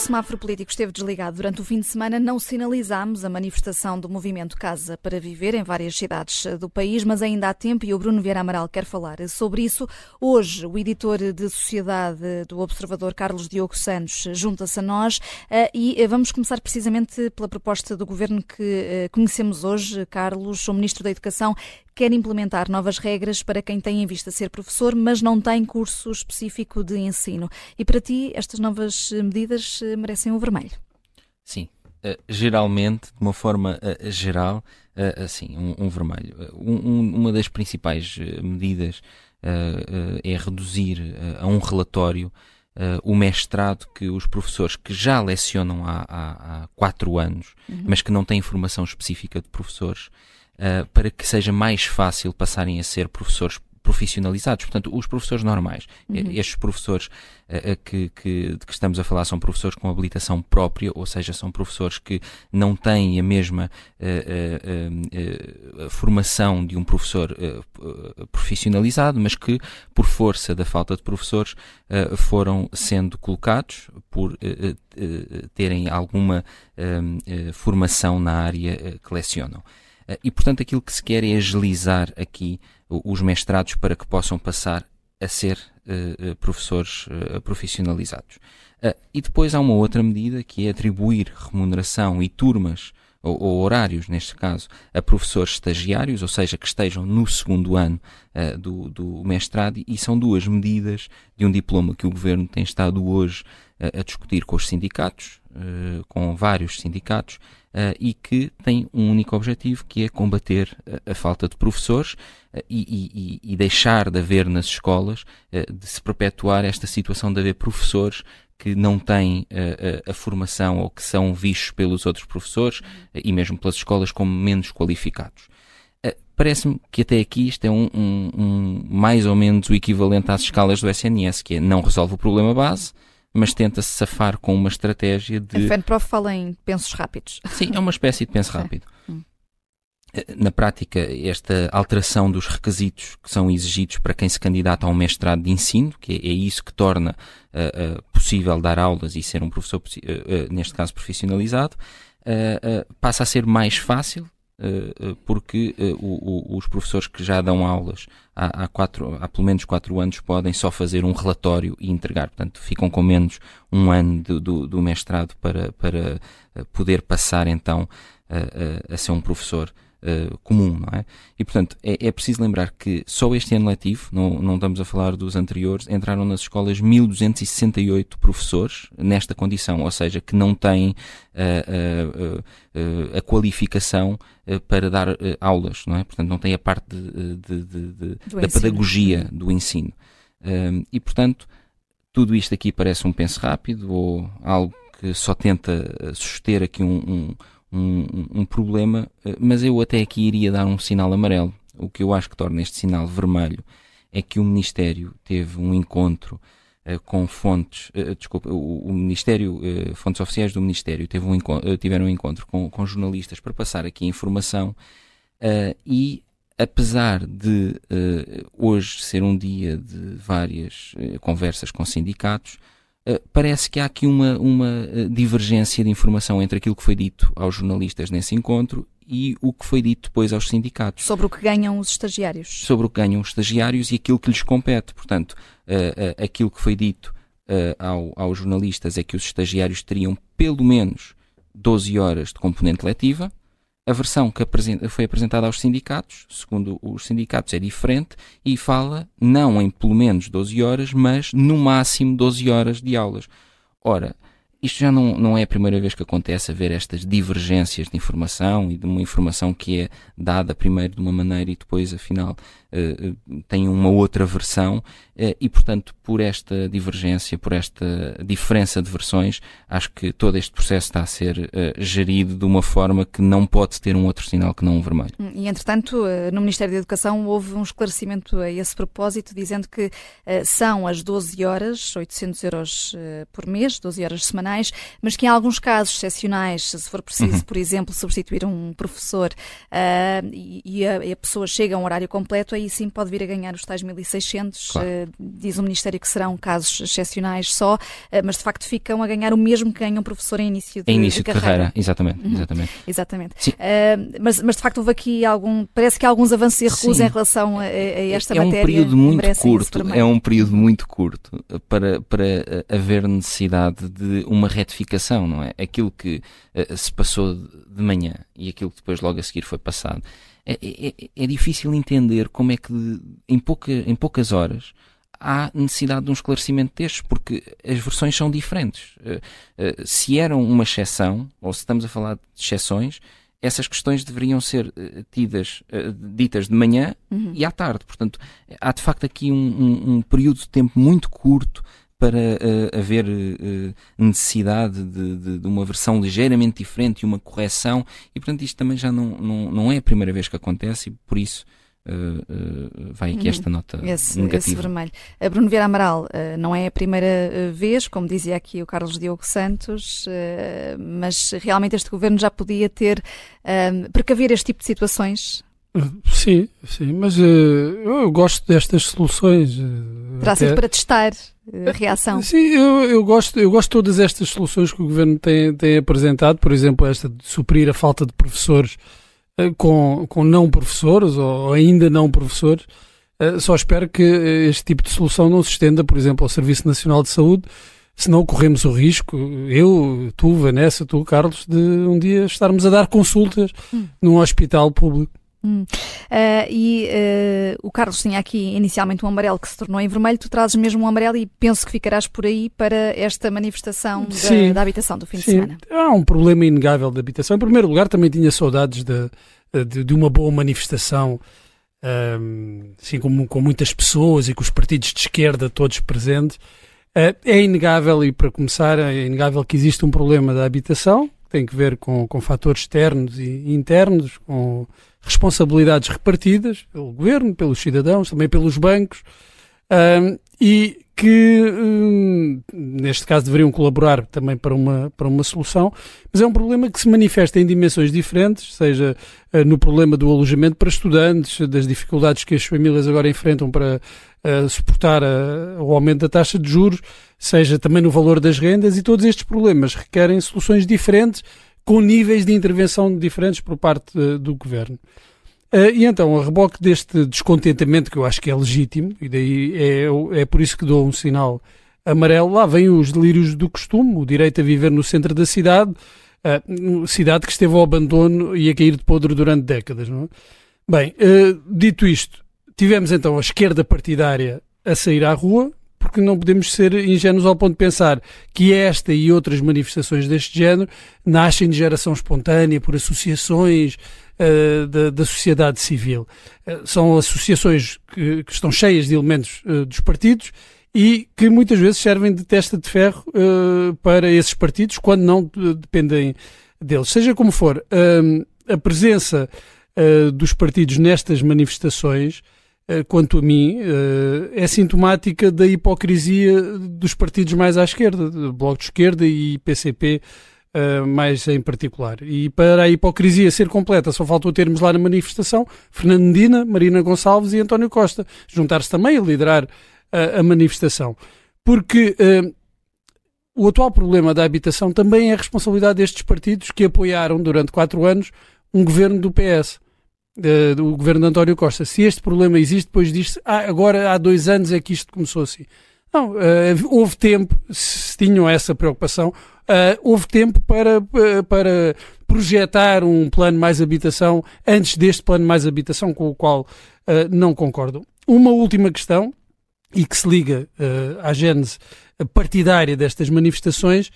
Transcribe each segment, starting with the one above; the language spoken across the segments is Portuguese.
semáforo político esteve desligado durante o fim de semana, não sinalizámos a manifestação do movimento Casa para Viver em várias cidades do país, mas ainda há tempo e o Bruno Vieira Amaral quer falar sobre isso. Hoje, o editor de Sociedade do Observador, Carlos Diogo Santos, junta-se a nós eh, e vamos começar precisamente pela proposta do governo que eh, conhecemos hoje. Carlos, o Ministro da Educação, quer implementar novas regras para quem tem em vista ser professor, mas não tem curso específico de ensino. E para ti, estas novas medidas eh, merecem o vermelho? Sim. Uh, geralmente, de uma forma uh, geral, uh, assim, um, um vermelho. Um, uma das principais medidas é reduzir a um relatório o mestrado que os professores que já lecionam há, há, há quatro anos, uhum. mas que não têm formação específica de professores, uh, para que seja mais fácil passarem a ser professores profissionalizados. Portanto, os professores normais, uhum. estes professores uh, que, que, de que estamos a falar são professores com habilitação própria, ou seja, são professores que não têm a mesma uh, uh, formação de um professor profissionalizado, mas que, por força da falta de professores, foram sendo colocados por terem alguma formação na área que lecionam. Eh, e, portanto, aquilo que se quer é agilizar aqui os mestrados para que possam passar a ser uh, professores uh, profissionalizados. Uh, e depois há uma outra medida que é atribuir remuneração e turmas ou, ou, horários, neste caso, a professores estagiários, ou seja, que estejam no segundo ano uh, do, do, mestrado, e são duas medidas de um diploma que o Governo tem estado hoje uh, a discutir com os sindicatos, uh, com vários sindicatos, e que tem um único objetivo, que é combater a falta de professores e, e, e, deixar de haver nas escolas, de se perpetuar esta situação de haver professores que não têm uh, a, a, formação ou que são vistos pelos outros professores uh, e mesmo pelas escolas como menos qualificados. Uh, Parece-me que até aqui isto é um, um, um, mais ou menos o equivalente às escalas do SNS, que é não resolve o problema base, mas tenta-se safar com uma estratégia de. A FENPROF fala em pensos rápidos. Sim, é uma espécie de penso rápido. Hum. Na prática, esta alteração dos requisitos que são exigidos para quem se candidata a um mestrado de ensino, que é, é isso que torna uh, uh, possível dar aulas e ser um professor, uh, neste caso profissionalizado, passa a ser mais fácil, porque o, o, os professores que já dão aulas há, há, quatro, há pelo menos quatro anos podem só fazer um relatório e entregar. Portanto, ficam com menos um ano do, do, do mestrado para, para poder passar então a, a, a ser um professor uh, comum, não é? E, portanto, é, é, preciso lembrar que só este ano letivo, não, não estamos a falar dos anteriores, entraram nas escolas 1268 professores nesta condição, ou seja, que não têm uh, uh, a qualificação para dar aulas, não é? Portanto, não têm a parte de, de, de, da pedagogia do ensino. e, portanto, tudo isto aqui parece um penso rápido ou algo que só tenta suster aqui um, um um, um, problema, eh, mas eu até aqui iria dar um sinal amarelo. O que eu acho que torna este sinal vermelho é que o Ministério teve um encontro uh, com fontes, uh, desculpa, o, o Ministério, uh, fontes oficiais do Ministério teve um encontro, tiveram um encontro com, com jornalistas para passar aqui informação e apesar de hoje ser um dia de várias conversas com sindicatos, parece que há aqui uma, uma eh, divergência de informação entre aquilo que foi dito aos jornalistas nesse encontro e o que foi dito depois aos sindicatos. Sobre o que ganham os estagiários. Sobre o que ganham os estagiários e aquilo que lhes compete. Portanto, uh, aquilo que foi dito ao, aos jornalistas é que os estagiários teriam pelo menos 12 horas de componente letiva, a versão que foi apresentada aos sindicatos, segundo os sindicatos, é diferente e fala não em pelo menos 12 horas, mas no máximo 12 horas de aulas. Ora, isto já não, não é a primeira vez que acontece haver estas divergências de informação e de uma informação que é dada primeiro de uma maneira e depois, afinal, tem uma outra versão uh, e, portanto, por esta divergência, por esta diferença de versões, acho que todo este processo está a ser gerido de uma forma que não pode ter um outro sinal que não um vermelho. Hum, e, entretanto, no Ministério da Educação houve um esclarecimento a esse propósito, dizendo que são as 12 horas, 800 euros por mês, 12 horas semanais, mas que em alguns casos excepcionais, se for preciso, uhum. por exemplo, substituir um professor e, a, a pessoa chega a um horário completo, aí sim pode vir a ganhar os tais 1.600. Claro. Uh, diz o Ministério que serão casos excepcionais só, uh, mas de facto ficam a ganhar o mesmo que ganha um professor em início de, em início de, de carreira. carreira. Exatamente, uhum. exatamente. Exatamente. Uh, mas, mas de facto houve aqui algum, parece que há alguns avanços e recuos sim. em relação a, a esta é matéria. É um período muito curto, é um período muito curto para, para haver necessidade de uma retificação, não é? Aquilo que se passou de manhã e aquilo que depois logo a seguir foi passado é, é, é, é difícil entender como é que em, pouca, em poucas horas há necessidade de um esclarecimento destes, porque as versões são diferentes. Uh, uh, se eram uma exceção, ou se estamos a falar de exceções, essas questões deveriam ser uh, tidas, ditas de manhã uhum. e à tarde. Portanto, há de facto aqui um, um, um período de tempo muito curto para haver necessidade de, de, de, uma versão ligeiramente diferente e uma correção, e portanto isto também já não, não, não é a primeira vez que acontece e por isso uh, vai aqui esta nota esse, negativa. Esse vermelho. A Bruno Vieira Amaral não é a primeira vez, como dizia aqui o Carlos Diogo Santos, mas realmente este governo já podia ter precaver este tipo de situações Sim, sim, mas eu gosto destas soluções. Terá até... sido para testar a reação. Sim, eu, eu, gosto, eu gosto de todas estas soluções que o Governo tem, tem apresentado, por exemplo, esta de suprir a falta de professores uh, com, com não professores ou ainda não professores. só espero que este tipo de solução não se estenda, por exemplo, ao Serviço Nacional de Saúde, senão corremos o risco, eu, tu, Vanessa, tu, Carlos, de um dia estarmos a dar consultas hum. num hospital público. Hum. Uh, e uh, o Carlos tinha aqui inicialmente um amarelo que se tornou em vermelho, tu trazes mesmo um amarelo e penso que ficarás por aí para esta manifestação da, da, habitação do fim sim. de semana. Há um problema inegável da habitação. Em primeiro lugar, também tinha saudades de, de, de uma boa manifestação, um, assim como com muitas pessoas e com os partidos de esquerda todos presentes. Uh, é inegável, e para começar, é inegável que existe um problema da habitação, que tem que ver com, com fatores externos e internos, com responsabilidades repartidas pelo governo, pelos cidadãos, também pelos bancos, um, e que, um, neste caso, deveriam colaborar também para uma, para uma solução, mas é um problema que se manifesta em dimensões diferentes, seja uh, no problema do alojamento para estudantes, das dificuldades que as famílias agora enfrentam para uh, suportar uh, o aumento da taxa de juros, seja também no valor das rendas, e todos estes problemas requerem soluções diferentes com níveis de intervenção diferentes por parte uh, do governo. Uh, e então, a reboque deste descontentamento, que eu acho que é legítimo, e daí é, é por isso que dou um sinal amarelo, lá vêm os delírios do costume, o direito a viver no centro da cidade, uh, cidade que esteve ao abandono e a cair de podre durante décadas. Não é? Bem, dito isto, tivemos então a esquerda partidária a sair à rua, porque não podemos ser ingênuos ao ponto de pensar que esta e outras manifestações deste género nascem de geração espontânea, por associações uh, da, da, sociedade civil. Uh, são associações que, que, estão cheias de elementos uh, dos partidos e que muitas vezes servem de testa de ferro para esses partidos, quando não dependem deles. Seja como for, a presença dos partidos nestas manifestações quanto a mim, eh, é sintomática da hipocrisia dos partidos mais à esquerda, Bloco de Esquerda e PCP eh, mais em particular. E para a hipocrisia ser completa, só faltou termos lá na manifestação Fernando Medina, Marina Gonçalves e António Costa, juntar-se também a liderar a, a manifestação. Porque o atual problema da habitação também é responsabilidade destes partidos que apoiaram durante quatro anos um governo do PS uh, do governo de António Costa. Se este problema existe, depois diz-se, ah, agora há dois anos é que isto começou assim. Não, uh, houve tempo, se tinham essa preocupação, uh, houve tempo para, para projetar um plano mais habitação antes deste plano mais habitação com o qual uh, não concordo. Uma última questão, e que se liga à gênese partidária destas manifestações,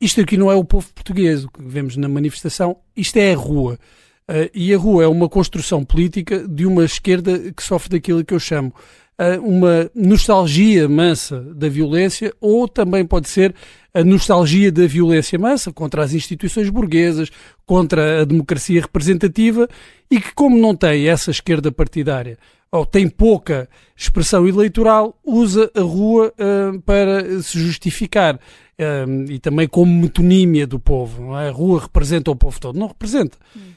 isto aqui não é o povo português, o que vemos na manifestação, isto é a rua. Uh, e a rua é uma construção política de uma esquerda que sofre daquilo que eu chamo uh, uma nostalgia mansa da violência, ou também pode ser a nostalgia da violência mansa contra as instituições burguesas, contra a democracia representativa, e que, como não tem essa esquerda partidária, ou tem pouca expressão eleitoral, usa a rua uh, para se justificar. e também como metonímia do povo. É? A rua representa o povo todo. Não representa. Hum.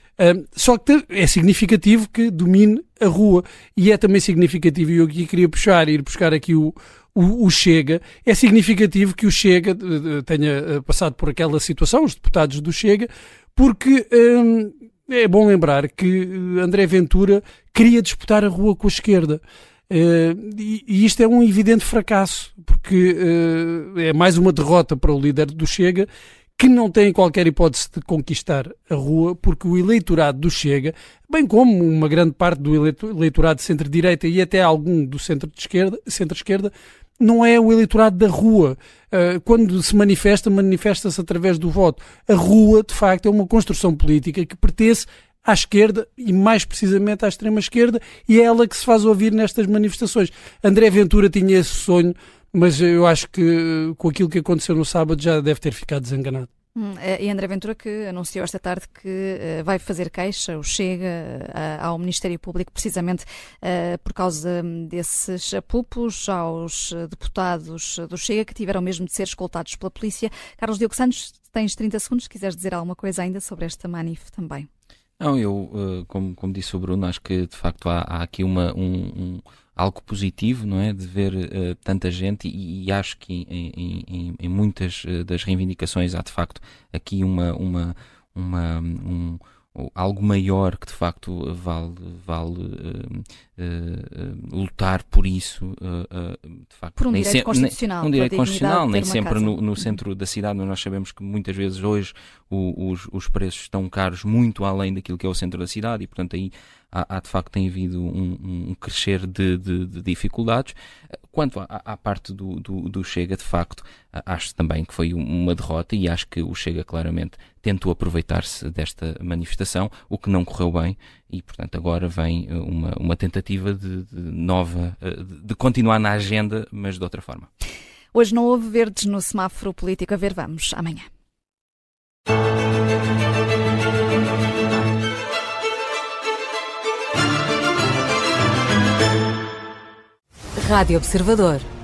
Só que é significativo que domine a rua e é também significativo, e eu aqui queria puxar, ir buscar aqui o, o, o, Chega, é significativo que o Chega tenha passado por aquela situação, os deputados do Chega, porque é bom lembrar que André Ventura queria disputar a rua com a esquerda. Uh, e, e, isto é um evidente fracasso, porque uh, é mais uma derrota para o líder do Chega, que não tem qualquer hipótese de conquistar a rua, porque o eleitorado do Chega, bem como uma grande parte do eleitorado de centro-direita e até algum do centro-esquerda, centro-esquerda, não é o eleitorado da rua. Uh, quando se manifesta, manifesta-se através do voto. A rua, de facto, é uma construção política que pertence à esquerda e mais precisamente à extrema esquerda e é ela que se faz ouvir nestas manifestações. André Ventura tinha esse sonho, mas eu acho que com aquilo que aconteceu no sábado já deve ter ficado desenganado. Hum, é, e André Ventura que anunciou esta tarde que uh, vai fazer queixa, ou chega ao Ministério Público precisamente por causa desses apupos aos deputados do Chega que tiveram mesmo de ser escoltados pela polícia. Carlos Diogo Santos, tens 30 segundos, se quiseres dizer alguma coisa ainda sobre esta manif também. Não, eu, eh, como, como disse o Bruno, acho que de facto há, há aqui uma, um, um, algo positivo, não é? De ver uh, tanta gente e, e acho que em, em, em, muitas eh, das reivindicações há de facto aqui uma, uma, uma um, algo maior que de facto vale, vale uh, uh, lutar por isso. Uh, de facto, por um direito se, constitucional. um direito constitucional, nem sempre no, no, centro da cidade, nós sabemos que muitas vezes hoje o, os, os preços estão caros muito além daquilo que é o centro da cidade e, portanto, aí há, há de facto tem havido um, um crescer de, de, de, dificuldades. Quanto à, à parte do, do, do, Chega, de facto, acho também que foi uma derrota e acho que o Chega claramente tentou aproveitar-se desta manifestação, o que não correu bem e, portanto, agora vem eh, uma, uma tentativa de, de nova, eh, de continuar na agenda, mas de outra forma. Hoje não houve verdes no semáforo político. A ver, vamos amanhã. Rádio Observador.